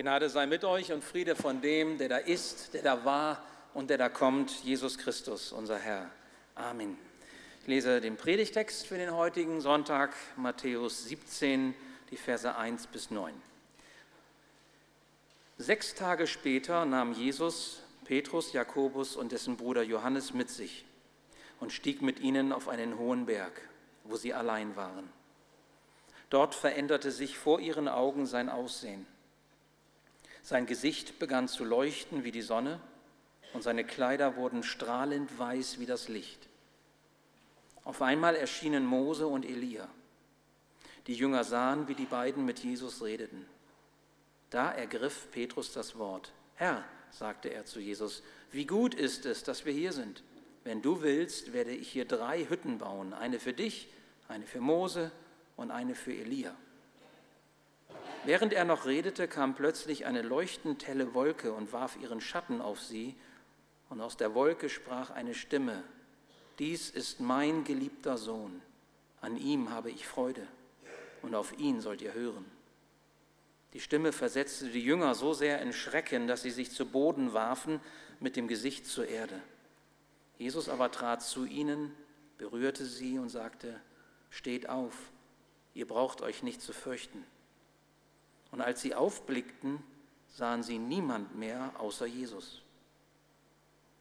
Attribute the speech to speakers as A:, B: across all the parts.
A: Gnade sei mit euch und Friede von dem, der da ist, der da war und der da kommt, Jesus Christus, unser Herr. Amen. Ich lese den Predigtext für den heutigen Sonntag, Matthäus 17, die Verse 1 bis 9. Sechs Tage später nahm Jesus Petrus, Jakobus und dessen Bruder Johannes mit sich und stieg mit ihnen auf einen hohen Berg, wo sie allein waren. Dort veränderte sich vor ihren Augen sein Aussehen. Sein Gesicht begann zu leuchten wie die Sonne und seine Kleider wurden strahlend weiß wie das Licht. Auf einmal erschienen Mose und Elia. Die Jünger sahen, wie die beiden mit Jesus redeten. Da ergriff Petrus das Wort. Herr, sagte er zu Jesus, wie gut ist es, dass wir hier sind. Wenn du willst, werde ich hier drei Hütten bauen, eine für dich, eine für Mose und eine für Elia. Während er noch redete, kam plötzlich eine leuchtend helle Wolke und warf ihren Schatten auf sie, und aus der Wolke sprach eine Stimme, Dies ist mein geliebter Sohn, an ihm habe ich Freude, und auf ihn sollt ihr hören. Die Stimme versetzte die Jünger so sehr in Schrecken, dass sie sich zu Boden warfen mit dem Gesicht zur Erde. Jesus aber trat zu ihnen, berührte sie und sagte, Steht auf, ihr braucht euch nicht zu fürchten. Und als sie aufblickten, sahen sie niemand mehr außer Jesus.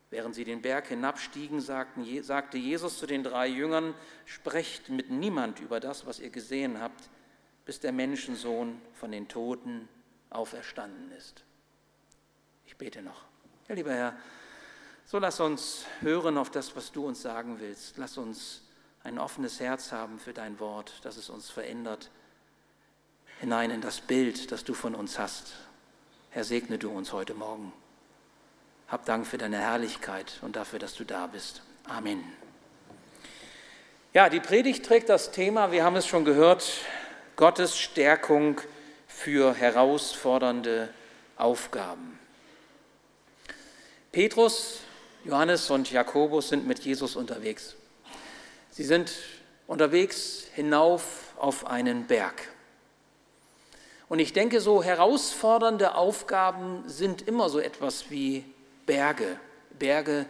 A: Während sie den Berg hinabstiegen, sagten, sagte Jesus zu den drei Jüngern, sprecht mit niemand über das, was ihr gesehen habt, bis der Menschensohn von den Toten auferstanden ist. Ich bete noch. Ja, lieber Herr, so lass uns hören auf das, was du uns sagen willst. Lass uns ein offenes Herz haben für dein Wort, dass es uns verändert hinein in das Bild, das du von uns hast. Herr, segne du uns heute Morgen. Hab Dank für deine Herrlichkeit und dafür, dass du da bist. Amen. Ja, die Predigt trägt das Thema, wir haben es schon gehört, Gottes Stärkung für herausfordernde Aufgaben. Petrus, Johannes und Jakobus sind mit Jesus unterwegs. Sie sind unterwegs hinauf auf einen Berg. Und ich denke, so herausfordernde Aufgaben sind immer so etwas wie Berge, Berge,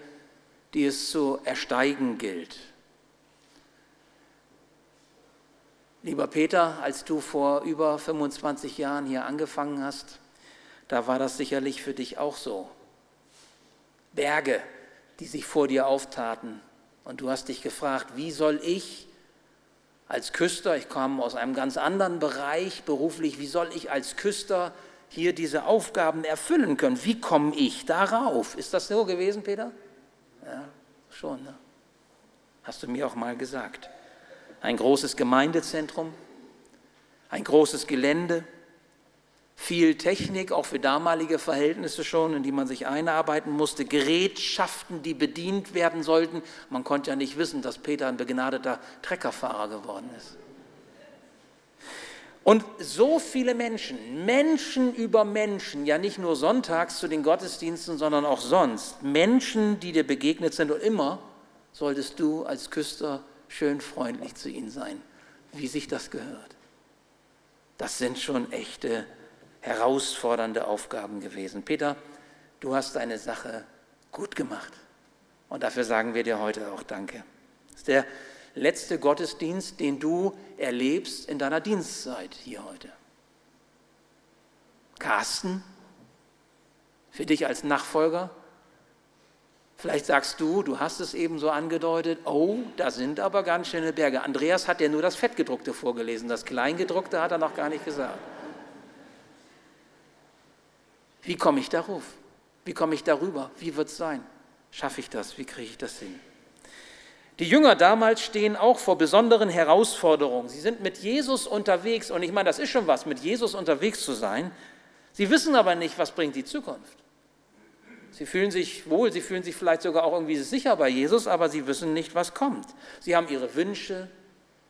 A: die es zu ersteigen gilt. Lieber Peter, als du vor über 25 Jahren hier angefangen hast, da war das sicherlich für dich auch so. Berge, die sich vor dir auftaten. Und du hast dich gefragt, wie soll ich als Küster, ich komme aus einem ganz anderen Bereich beruflich, wie soll ich als Küster hier diese Aufgaben erfüllen können? Wie komme ich darauf? Ist das so gewesen, Peter? Ja, schon. Ne? Hast du mir auch mal gesagt. Ein großes Gemeindezentrum, ein großes Gelände, viel Technik, auch für damalige Verhältnisse schon, in die man sich einarbeiten musste, Gerätschaften, die bedient werden sollten. Man konnte ja nicht wissen, dass Peter ein begnadeter Treckerfahrer geworden ist. Und so viele Menschen, Menschen über Menschen, ja nicht nur sonntags zu den Gottesdiensten, sondern auch sonst, Menschen, die dir begegnet sind und immer solltest du als Küster schön freundlich zu ihnen sein, wie sich das gehört. Das sind schon echte herausfordernde Aufgaben gewesen. Peter, du hast deine Sache gut gemacht. Und dafür sagen wir dir heute auch Danke. Das ist der letzte Gottesdienst, den du erlebst in deiner Dienstzeit hier heute. Carsten, für dich als Nachfolger, vielleicht sagst du, du hast es eben so angedeutet, oh, da sind aber ganz schöne Berge. Andreas hat ja nur das Fettgedruckte vorgelesen, das Kleingedruckte hat er noch gar nicht gesagt. Wie komme ich darauf? Wie komme ich darüber? Wie wird es sein? Schaffe ich das? Wie kriege ich das hin? Die Jünger damals stehen auch vor besonderen Herausforderungen. Sie sind mit Jesus unterwegs und ich meine, das ist schon was, mit Jesus unterwegs zu sein. Sie wissen aber nicht, was bringt die Zukunft. Sie fühlen sich wohl, sie fühlen sich vielleicht sogar auch irgendwie sicher bei Jesus, aber sie wissen nicht, was kommt. Sie haben ihre Wünsche,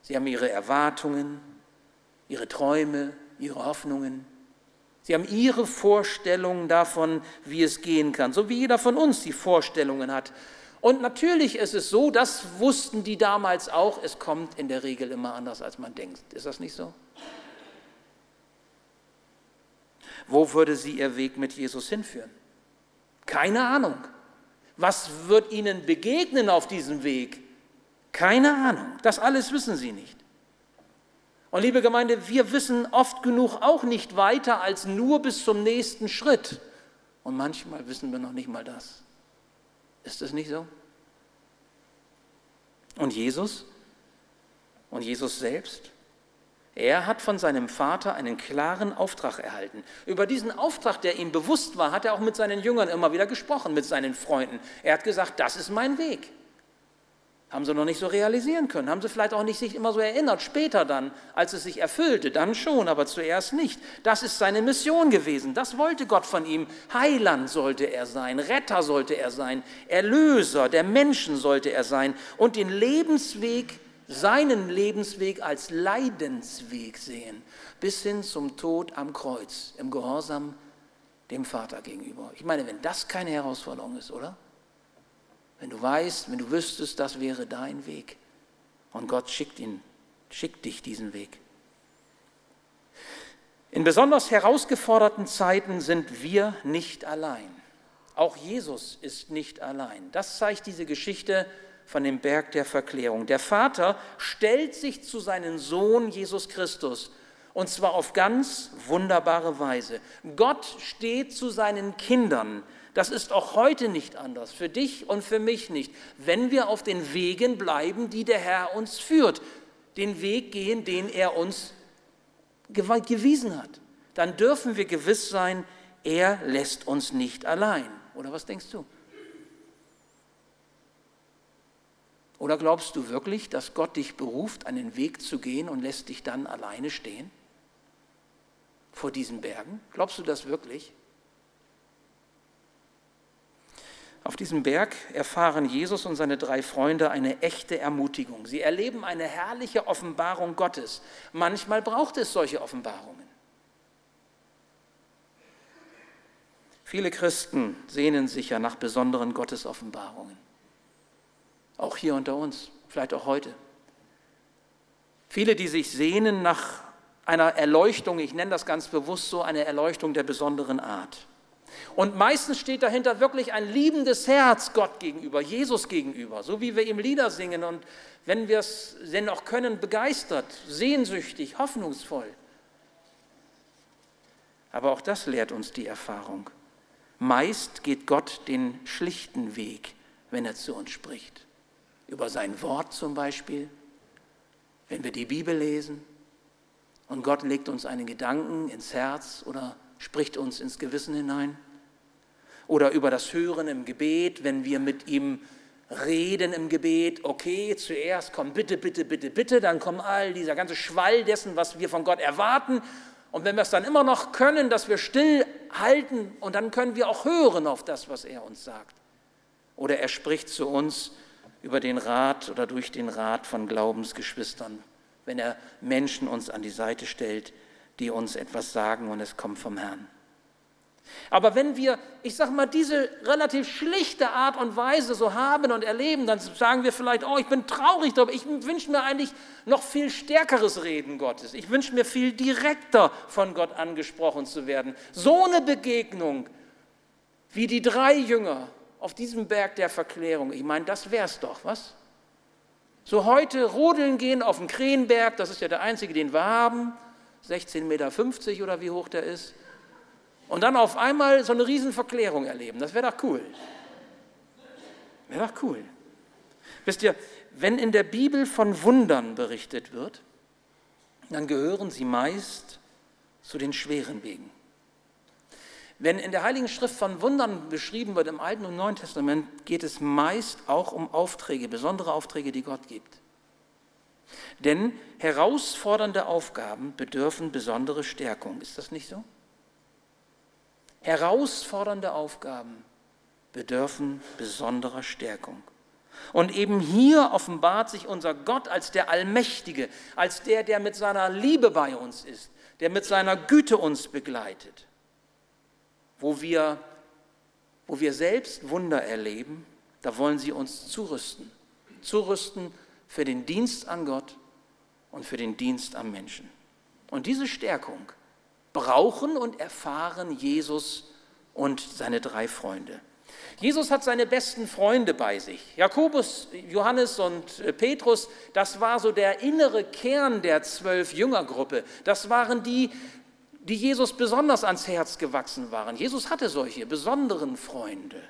A: sie haben ihre Erwartungen, ihre Träume, ihre Hoffnungen. Sie haben ihre Vorstellungen davon, wie es gehen kann, so wie jeder von uns die Vorstellungen hat. Und natürlich ist es so, das wussten die damals auch, es kommt in der Regel immer anders, als man denkt. Ist das nicht so? wo würde sie ihr Weg mit Jesus hinführen? Keine Ahnung. Was wird ihnen begegnen auf diesem Weg? Keine Ahnung. Das alles wissen sie nicht. Und liebe Gemeinde, wir wissen oft genug auch nicht weiter als nur bis zum nächsten Schritt. Und manchmal wissen wir noch nicht mal das. Ist das nicht so? Und Jesus? Und Jesus selbst? Er hat von seinem Vater einen klaren Auftrag erhalten. Über diesen Auftrag, der ihm bewusst war, hat er auch mit seinen Jüngern immer wieder gesprochen, mit seinen Freunden. Er hat gesagt, das ist mein Weg. Haben sie noch nicht so realisieren können, haben sie vielleicht auch nicht sich immer so erinnert, später dann, als es sich erfüllte, dann schon, aber zuerst nicht. Das ist seine Mission gewesen, das wollte Gott von ihm. Heiland sollte er sein, Retter sollte er sein, Erlöser der Menschen sollte er sein und den Lebensweg, seinen Lebensweg als Leidensweg sehen, bis hin zum Tod am Kreuz, im Gehorsam dem Vater gegenüber. Ich meine, wenn das keine Herausforderung ist, oder? Wenn du weißt, wenn du wüsstest, das wäre dein Weg. Und Gott schickt ihn, schickt dich diesen Weg. In besonders herausgeforderten Zeiten sind wir nicht allein. Auch Jesus ist nicht allein. Das zeigt diese Geschichte von dem Berg der Verklärung. Der Vater stellt sich zu seinem Sohn Jesus Christus und zwar auf ganz wunderbare Weise. Gott steht zu seinen Kindern das ist auch heute nicht anders, für dich und für mich nicht, wenn wir auf den Wegen bleiben, die der Herr uns führt, den Weg gehen, den er uns gewiesen hat. Dann dürfen wir gewiss sein, er lässt uns nicht allein. Oder was denkst du? Oder glaubst du wirklich, dass Gott dich beruft, einen Weg zu gehen und lässt dich dann alleine stehen? Vor diesen Bergen? Glaubst du das wirklich? Auf diesem Berg erfahren Jesus und seine drei Freunde eine echte Ermutigung. Sie erleben eine herrliche Offenbarung Gottes. Manchmal braucht es solche Offenbarungen. Viele Christen sehnen sich ja nach besonderen Gottesoffenbarungen. Auch hier unter uns, vielleicht auch heute. Viele, die sich sehnen nach einer Erleuchtung, ich nenne das ganz bewusst so, eine Erleuchtung der besonderen Art. Und meistens steht dahinter wirklich ein liebendes Herz Gott gegenüber, Jesus gegenüber, so wie wir ihm Lieder singen und wenn wir es denn auch können, begeistert, sehnsüchtig, hoffnungsvoll. Aber auch das lehrt uns die Erfahrung. Meist geht Gott den schlichten Weg, wenn er zu uns spricht. Über sein Wort zum Beispiel, wenn wir die Bibel lesen und Gott legt uns einen Gedanken ins Herz oder spricht uns ins Gewissen hinein. Oder über das Hören im Gebet, wenn wir mit ihm reden im Gebet, okay, zuerst kommt bitte, bitte, bitte, bitte, dann kommt all dieser ganze Schwall dessen, was wir von Gott erwarten. Und wenn wir es dann immer noch können, dass wir still halten und dann können wir auch hören auf das, was er uns sagt. Oder er spricht zu uns über den Rat oder durch den Rat von Glaubensgeschwistern, wenn er Menschen uns an die Seite stellt, die uns etwas sagen und es kommt vom Herrn. Aber wenn wir, ich sage mal, diese relativ schlichte Art und Weise so haben und erleben, dann sagen wir vielleicht, oh, ich bin traurig, aber ich wünsche mir eigentlich noch viel stärkeres Reden Gottes. Ich wünsche mir viel direkter von Gott angesprochen zu werden. So eine Begegnung wie die drei Jünger auf diesem Berg der Verklärung. Ich meine, das wäre es doch, was? So heute rodeln gehen auf dem Krähenberg, das ist ja der einzige, den wir haben 16,50 Meter oder wie hoch der ist. Und dann auf einmal so eine Riesenverklärung erleben. Das wäre doch cool. Wäre doch cool. Wisst ihr, wenn in der Bibel von Wundern berichtet wird, dann gehören sie meist zu den schweren Wegen. Wenn in der Heiligen Schrift von Wundern beschrieben wird im Alten und Neuen Testament, geht es meist auch um Aufträge, besondere Aufträge, die Gott gibt. Denn herausfordernde Aufgaben bedürfen besondere Stärkung. Ist das nicht so? Herausfordernde Aufgaben bedürfen besonderer Stärkung. Und eben hier offenbart sich unser Gott als der Allmächtige, als der, der mit seiner Liebe bei uns ist, der mit seiner Güte uns begleitet, wo wir, wo wir selbst Wunder erleben, da wollen sie uns zurüsten, zurüsten für den Dienst an Gott und für den Dienst am Menschen. Und diese Stärkung, brauchen und erfahren Jesus und seine drei Freunde. Jesus hat seine besten Freunde bei sich. Jakobus, Johannes und äh, Petrus, das war so der innere Kern der zwölf Jüngergruppe. Das waren die, die Jesus besonders ans Herz gewachsen waren. Jesus hatte solche besonderen Freunde.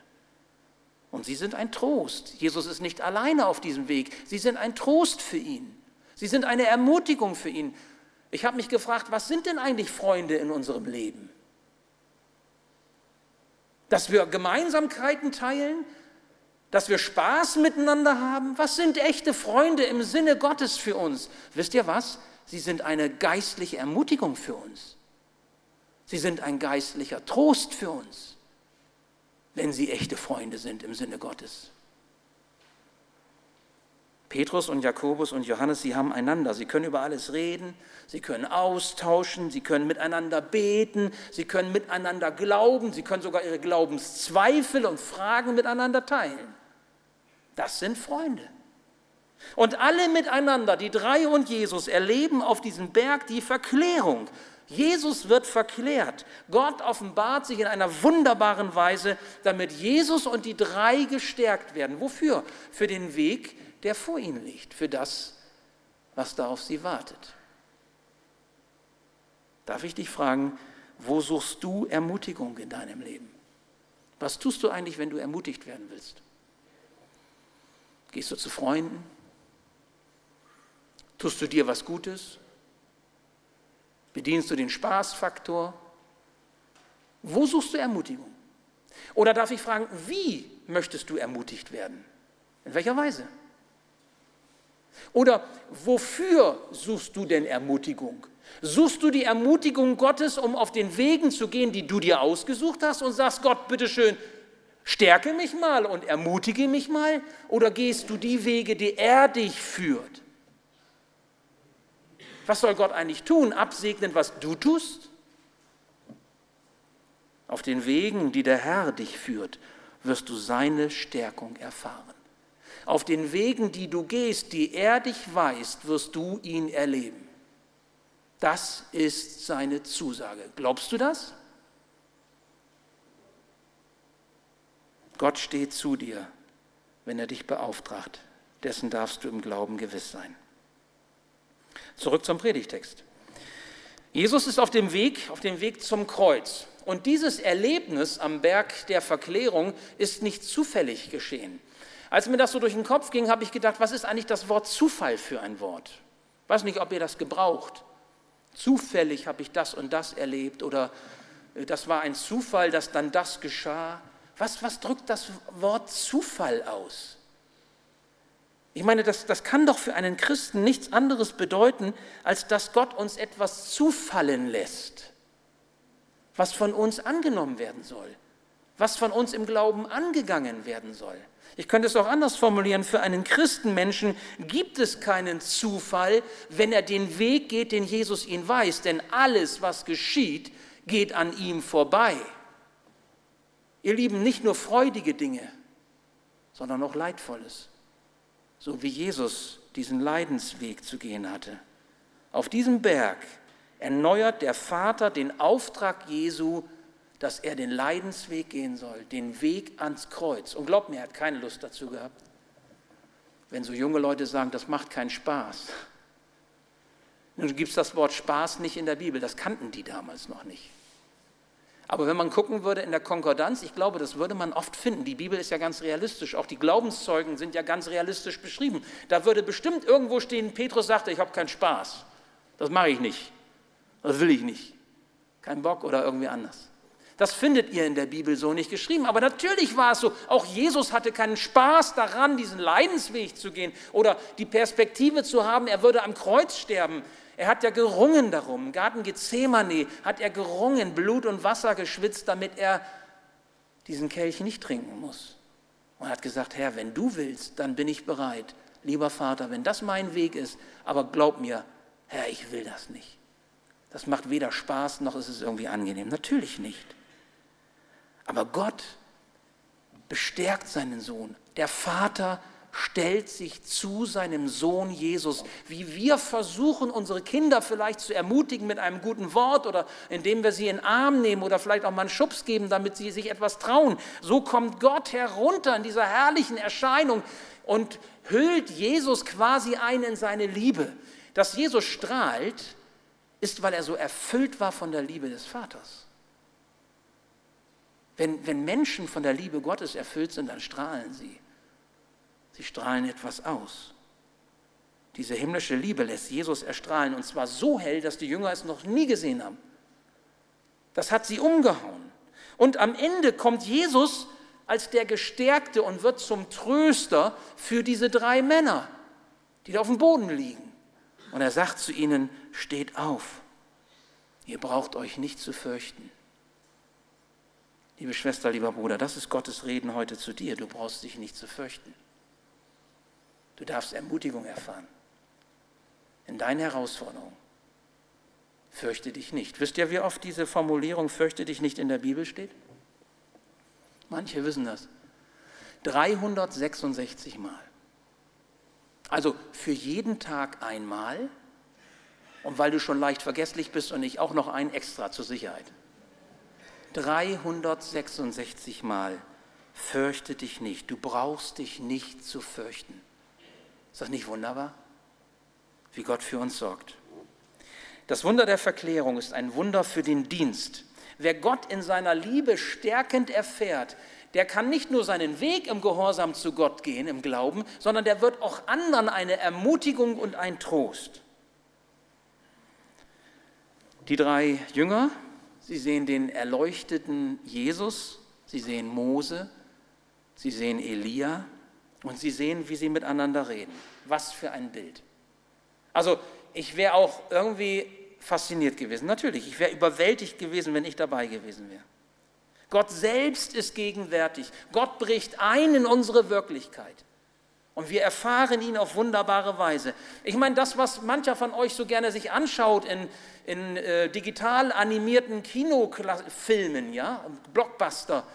A: Und sie sind ein Trost. Jesus ist nicht alleine auf diesem Weg. Sie sind ein Trost für ihn. Sie sind eine Ermutigung für ihn. Ich habe mich gefragt, was sind denn eigentlich Freunde in unserem Leben? Dass wir Gemeinsamkeiten teilen, dass wir Spaß miteinander haben. Was sind echte Freunde im Sinne Gottes für uns? Wisst ihr was? Sie sind eine geistliche Ermutigung für uns. Sie sind ein geistlicher Trost für uns wenn sie echte Freunde sind im Sinne Gottes. Petrus und Jakobus und Johannes, sie haben einander. Sie können über alles reden, sie können austauschen, sie können miteinander beten, sie können miteinander glauben, sie können sogar ihre Glaubenszweifel und Fragen miteinander teilen. Das sind Freunde. Und alle miteinander, die drei und Jesus, erleben auf diesem Berg die Verklärung. Jesus wird verklärt. Gott offenbart sich in einer wunderbaren Weise, damit Jesus und die drei gestärkt werden. Wofür? Für den Weg, der vor ihnen liegt, für das, was da auf sie wartet. Darf ich dich fragen, wo suchst du Ermutigung in deinem Leben? Was tust du eigentlich, wenn du ermutigt werden willst? Gehst du zu Freunden? Tust du dir was Gutes? Bedienst du den Spaßfaktor? Wo suchst du Ermutigung? Oder darf ich fragen, wie möchtest du ermutigt werden? In welcher Weise? Oder wofür suchst du denn Ermutigung? Suchst du die Ermutigung Gottes, um auf den Wegen zu gehen, die du dir ausgesucht hast und sagst, Gott, bitteschön, stärke mich mal und ermutige mich mal? Oder gehst du die Wege, die er dich führt? Was soll Gott eigentlich tun? Absegnen, was du tust? Auf den Wegen, die der Herr dich führt, wirst du seine Stärkung erfahren. Auf den Wegen, die du gehst, die er dich weist, wirst du ihn erleben. Das ist seine Zusage. Glaubst du das? Gott steht zu dir, wenn er dich beauftragt. Dessen darfst du im Glauben gewiss sein. Zurück zum Predigtext. Jesus ist auf dem Weg, auf dem Weg zum Kreuz. Und dieses Erlebnis am Berg der Verklärung ist nicht zufällig geschehen. Als mir das so durch den Kopf ging, habe ich gedacht, was ist eigentlich das Wort Zufall für ein Wort? Ich weiß nicht, ob ihr das gebraucht. Zufällig habe ich das und das erlebt oder äh, das war ein Zufall, dass dann das geschah. Was, was drückt das Wort Zufall aus? Ich meine, das, das kann doch für einen Christen nichts anderes bedeuten, als dass Gott uns etwas zufallen lässt, was von uns angenommen werden soll, was von uns im Glauben angegangen werden soll. Ich könnte es auch anders formulieren, für einen Christenmenschen gibt es keinen Zufall, wenn er den Weg geht, den Jesus ihn weiß, denn alles, was geschieht, geht an ihm vorbei. Ihr Lieben, nicht nur freudige Dinge, sondern auch leidvolles so wie Jesus diesen Leidensweg zu gehen hatte. Auf diesem Berg erneuert der Vater den Auftrag Jesu, dass er den Leidensweg gehen soll, den Weg ans Kreuz. Und glaubt mir, er hat keine Lust dazu gehabt. Wenn so junge Leute sagen, das macht keinen Spaß. Nun gibt es das Wort Spaß nicht in der Bibel, das kannten die damals noch nicht. Aber wenn man gucken würde in der Konkordanz, ich glaube, das würde man oft finden. Die Bibel ist ja ganz realistisch. Auch die Glaubenszeugen sind ja ganz realistisch beschrieben. Da würde bestimmt irgendwo stehen, Petrus sagte, ich habe keinen Spaß. Das mache ich nicht. Das will ich nicht. Kein Bock oder irgendwie anders. Das findet ihr in der Bibel so nicht geschrieben. Aber natürlich war es so, auch Jesus hatte keinen Spaß daran, diesen Leidensweg zu gehen oder die Perspektive zu haben, er würde am Kreuz sterben. Er hat ja gerungen darum. Im Garten Gethsemane hat er gerungen, Blut und Wasser geschwitzt, damit er diesen Kelch nicht trinken muss. Und er hat gesagt, Herr, wenn du willst, dann bin ich bereit. Lieber Vater, wenn das mein Weg ist, aber glaub mir, Herr, ich will das nicht. Das macht weder Spaß noch ist es irgendwie angenehm. Natürlich nicht. Aber Gott bestärkt seinen Sohn. Der Vater stellt sich zu seinem Sohn Jesus. Wie wir versuchen, unsere Kinder vielleicht zu ermutigen mit einem guten Wort oder indem wir sie in den Arm nehmen oder vielleicht auch mal einen Schubs geben, damit sie sich etwas trauen. So kommt Gott herunter in dieser herrlichen Erscheinung und hüllt Jesus quasi ein in seine Liebe. Dass Jesus strahlt, ist, weil er so erfüllt war von der Liebe des Vaters. Wenn, wenn Menschen von der Liebe Gottes erfüllt sind, dann strahlen sie. Sie strahlen etwas aus. Diese himmlische Liebe lässt Jesus erstrahlen und zwar so hell, dass die Jünger es noch nie gesehen haben. Das hat sie umgehauen. Und am Ende kommt Jesus als der Gestärkte und wird zum Tröster für diese drei Männer, die da auf dem Boden liegen. Und er sagt zu ihnen, steht auf, ihr braucht euch nicht zu fürchten. Liebe Schwester, lieber Bruder, das ist Gottes Reden heute zu dir. Du brauchst dich nicht zu fürchten. Du darfst Ermutigung erfahren in deinen Herausforderungen. Fürchte dich nicht. Wisst ihr, wie oft diese Formulierung fürchte dich nicht in der Bibel steht? Manche wissen das. 366 Mal. Also für jeden Tag einmal und weil du schon leicht vergesslich bist und ich auch noch ein extra zur Sicherheit. 366 Mal fürchte dich nicht. Du brauchst dich nicht zu fürchten. Ist das nicht wunderbar? Wie Gott für uns sorgt. Das Wunder der Verklärung ist ein Wunder für den Dienst. Wer Gott in seiner Liebe stärkend erfährt, der kann nicht nur seinen Weg im Gehorsam zu Gott gehen, im Glauben, sondern der wird auch anderen eine Ermutigung und ein Trost. Die drei Jünger, sie sehen den erleuchteten Jesus, sie sehen Mose, sie sehen Elia und sie sehen, wie sie miteinander reden. Was für ein Bild. Also ich wäre auch irgendwie fasziniert gewesen. Natürlich, ich wäre überwältigt gewesen, wenn ich dabei gewesen wäre. Gott selbst ist gegenwärtig. Gott bricht ein in unsere Wirklichkeit. Und wir erfahren ihn auf wunderbare Weise. Ich meine, das, was mancher von euch so gerne sich anschaut in, in äh, digital animierten Kinofilmen, ja, Blockbuster,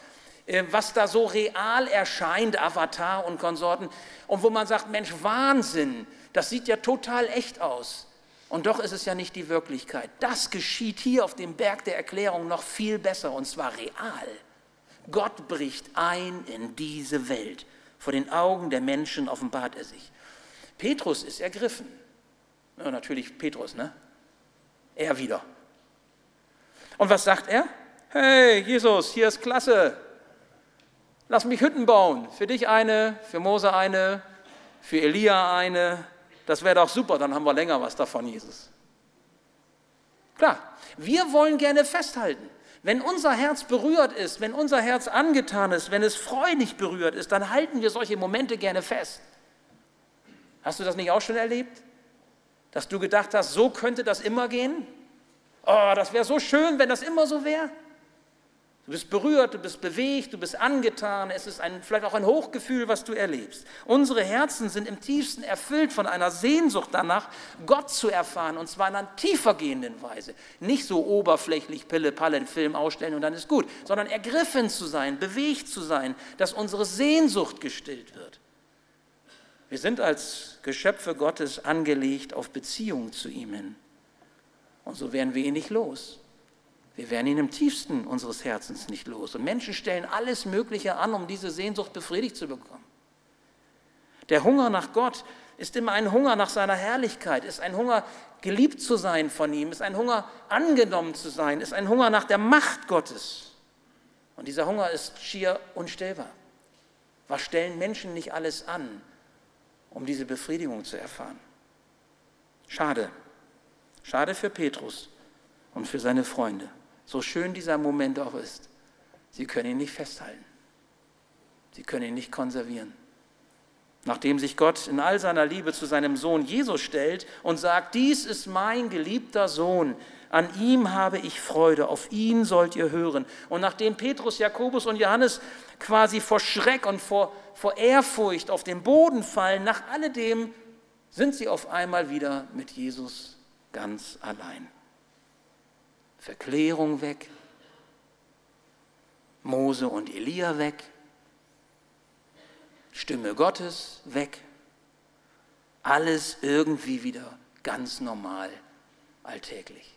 A: äh, was da so real erscheint, Avatar und Konsorten, und wo man sagt, Mensch, Wahnsinn, das sieht ja total echt aus. Und doch ist es ja nicht die Wirklichkeit. Das geschieht hier auf dem Berg der Erklärung noch viel besser und zwar real. Gott bricht ein in diese Welt. Vor den Augen der Menschen offenbart er sich. Petrus ist ergriffen. Ja, natürlich Petrus, ne? Er wieder. Und was sagt er? Hey, Jesus, hier ist klasse. Lass mich Hütten bauen. Für dich eine, für Mose eine, für Elia eine, das wäre doch super, dann haben wir länger was davon, Jesus. Klar, wir wollen gerne festhalten. Wenn unser Herz berührt ist, wenn unser Herz angetan ist, wenn es freudig berührt ist, dann halten wir solche Momente gerne fest. Hast du das nicht auch schon erlebt? Dass du gedacht hast, so könnte das immer gehen? Oh, das wäre so schön, wenn das immer so wäre. Du bist berührt, du bist bewegt, du bist angetan. Es ist ein, vielleicht auch ein Hochgefühl, was du erlebst. Unsere Herzen sind im tiefsten erfüllt von einer Sehnsucht danach, Gott zu erfahren, und zwar in einer tiefer gehenden Weise. Nicht so oberflächlich Pille-Palle einen Film ausstellen und dann ist gut, sondern ergriffen zu sein, bewegt zu sein, dass unsere Sehnsucht gestillt wird. Wir sind als Geschöpfe Gottes angelegt auf Beziehung zu ihm hin. Und so werden wir ihn nicht los. Wir werden ihn im tiefsten unseres Herzens nicht los. Und Menschen stellen alles Mögliche an, um diese Sehnsucht befriedigt zu bekommen. Der Hunger nach Gott ist immer ein Hunger nach seiner Herrlichkeit, ist ein Hunger, geliebt zu sein von ihm, ist ein Hunger, angenommen zu sein, ist ein Hunger nach der Macht Gottes. Und dieser Hunger ist schier unstillbar. Was stellen Menschen nicht alles an, um diese Befriedigung zu erfahren? Schade. Schade für Petrus und für seine Freunde. So schön dieser Moment auch ist, sie können ihn nicht festhalten. Sie können ihn nicht konservieren. Nachdem sich Gott in all seiner Liebe zu seinem Sohn Jesus stellt und sagt, dies ist mein geliebter Sohn, an ihm habe ich Freude, auf ihn sollt ihr hören. Und nachdem Petrus, Jakobus und Johannes quasi vor Schreck und vor, vor Ehrfurcht auf den Boden fallen, nach alledem sind sie auf einmal wieder mit Jesus ganz allein. Verklärung weg, Mose und Elia weg, Stimme Gottes weg. Alles irgendwie wieder ganz normal, alltäglich.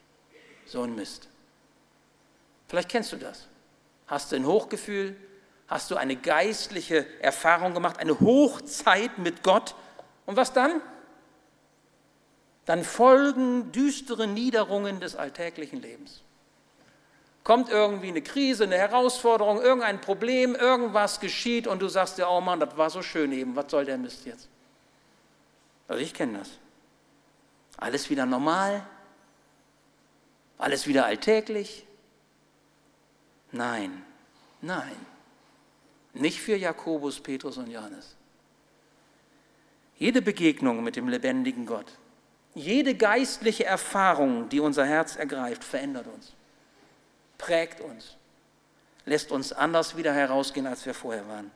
A: So ein Mist. Vielleicht kennst du das. Hast du ein Hochgefühl? Hast du eine geistliche Erfahrung gemacht, eine Hochzeit mit Gott? Und was dann? Dann folgen düstere Niederungen des alltäglichen Lebens. Kommt irgendwie eine Krise, eine Herausforderung, irgendein Problem, irgendwas geschieht und du sagst dir, oh Mann, das war so schön eben, was soll der Mist jetzt? Also ich kenne das. Alles wieder normal, alles wieder alltäglich. Nein, nein, nicht für Jakobus, Petrus und Johannes. Jede Begegnung mit dem lebendigen Gott, jede geistliche Erfahrung, die unser Herz ergreift, verändert uns, prägt uns, lässt uns anders wieder herausgehen, als wir vorher waren.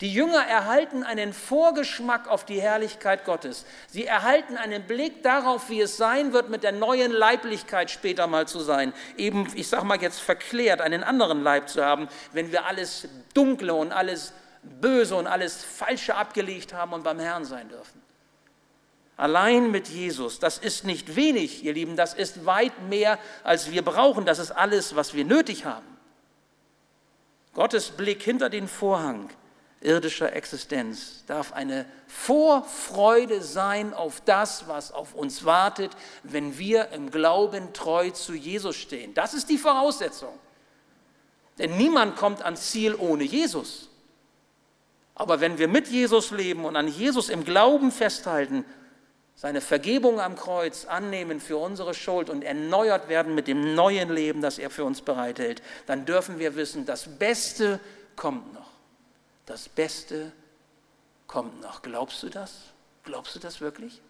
A: Die Jünger erhalten einen Vorgeschmack auf die Herrlichkeit Gottes. Sie erhalten einen Blick darauf, wie es sein wird, mit der neuen Leiblichkeit später mal zu sein. Eben, ich sage mal jetzt verklärt, einen anderen Leib zu haben, wenn wir alles Dunkle und alles Böse und alles Falsche abgelegt haben und beim Herrn sein dürfen. Allein mit Jesus, das ist nicht wenig, ihr Lieben, das ist weit mehr, als wir brauchen. Das ist alles, was wir nötig haben. Gottes Blick hinter den Vorhang irdischer Existenz darf eine Vorfreude sein auf das, was auf uns wartet, wenn wir im Glauben treu zu Jesus stehen. Das ist die Voraussetzung. Denn niemand kommt ans Ziel ohne Jesus. Aber wenn wir mit Jesus leben und an Jesus im Glauben festhalten, seine Vergebung am Kreuz annehmen für unsere Schuld und erneuert werden mit dem neuen Leben, das er für uns bereithält, dann dürfen wir wissen, das Beste kommt noch das Beste kommt noch. Glaubst du das? Glaubst du das wirklich?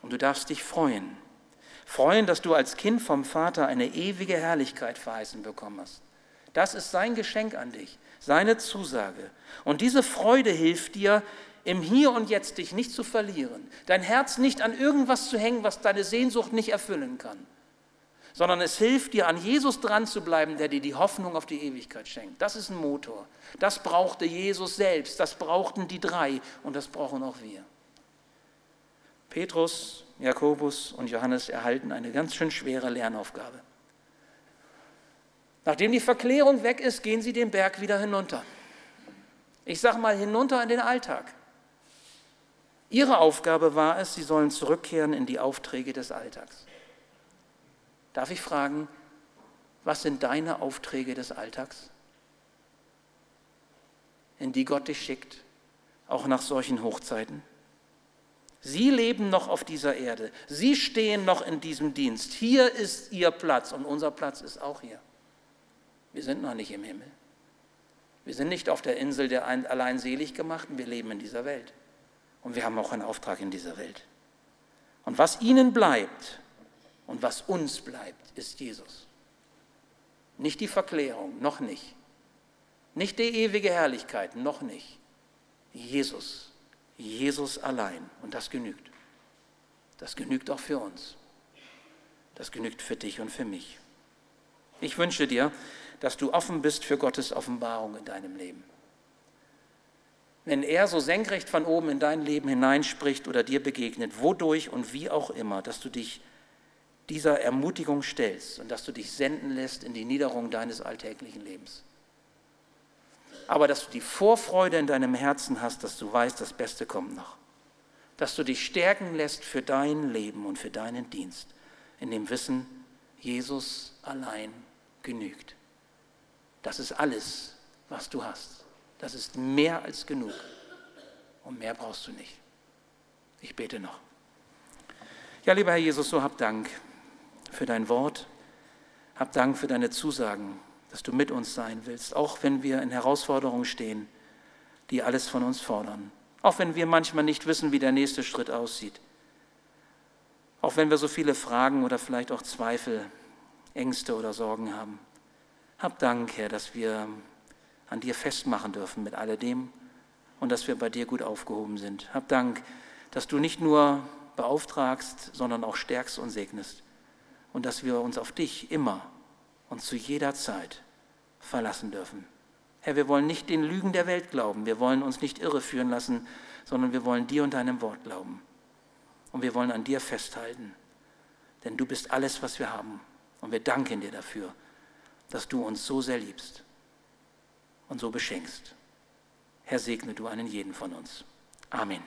A: Und du darfst dich freuen. Freuen, dass du als Kind vom Vater eine ewige Herrlichkeit verheißen bekommen hast. Das ist sein Geschenk an dich, seine Zusage. Und diese Freude hilft dir, im Hier und Jetzt dich nicht zu verlieren, dein Herz nicht an irgendwas zu hängen, was deine Sehnsucht nicht erfüllen kann sondern es hilft dir, an Jesus dran zu bleiben, der dir die Hoffnung auf die Ewigkeit schenkt. Das ist ein Motor. Das brauchte Jesus selbst, das brauchten die drei und das brauchen auch wir. Petrus, Jakobus und Johannes erhalten eine ganz schön schwere Lernaufgabe. Nachdem die Verklärung weg ist, gehen sie den Berg wieder hinunter. Ich sage mal hinunter in den Alltag. Ihre Aufgabe war es, sie sollen zurückkehren in die Aufträge des Alltags. Darf ich fragen, was sind deine Aufträge des Alltags, in die Gott dich schickt, auch nach solchen Hochzeiten? Sie leben noch auf dieser Erde. Sie stehen noch in diesem Dienst. Hier ist ihr Platz und unser Platz ist auch hier. Wir sind noch nicht im Himmel. Wir sind nicht auf der Insel der allein selig gemachten. Wir leben in dieser Welt. Und wir haben auch einen Auftrag in dieser Welt. Und was ihnen bleibt, und was uns bleibt, ist Jesus. Nicht die Verklärung, noch nicht. Nicht die ewige Herrlichkeit, noch nicht. Jesus. Jesus allein. Und das genügt. Das genügt auch für uns. Das genügt für dich und für mich. Ich wünsche dir, dass du offen bist für Gottes Offenbarung in deinem Leben. Wenn er so senkrecht von oben in dein Leben hineinspricht oder dir begegnet, wodurch und wie auch immer, dass du dich dieser Ermutigung stellst und dass du dich senden lässt in die Niederung deines alltäglichen Lebens. Aber dass du die Vorfreude in deinem Herzen hast, dass du weißt, das Beste kommt noch. Dass du dich stärken lässt für dein Leben und für deinen Dienst, in dem Wissen, Jesus allein genügt. Das ist alles, was du hast. Das ist mehr als genug. Und mehr brauchst du nicht. Ich bete noch. Ja, lieber Herr Jesus, so hab Dank für dein Wort. Hab Dank für deine Zusagen, dass du mit uns sein willst, auch wenn wir in Herausforderungen stehen, die alles von uns fordern. Auch wenn wir manchmal nicht wissen, wie der nächste Schritt aussieht. Auch wenn wir so viele Fragen oder vielleicht auch Zweifel, Ängste oder Sorgen haben. Hab Dank, Herr, dass wir an dir festmachen dürfen mit alledem und dass wir bei dir gut aufgehoben sind. Hab Dank, dass du nicht nur beauftragst, sondern auch stärkst und segnest und dass wir uns auf dich immer und zu jeder Zeit verlassen dürfen. Herr, wir wollen nicht den Lügen der Welt glauben, wir wollen uns nicht irreführen lassen, sondern wir wollen dir und deinem Wort glauben. Und wir wollen an dir festhalten, denn du bist alles, was wir haben. Und wir danken dir dafür, dass du uns so sehr liebst und so beschenkst. Herr, segne du einen jeden von uns. Amen.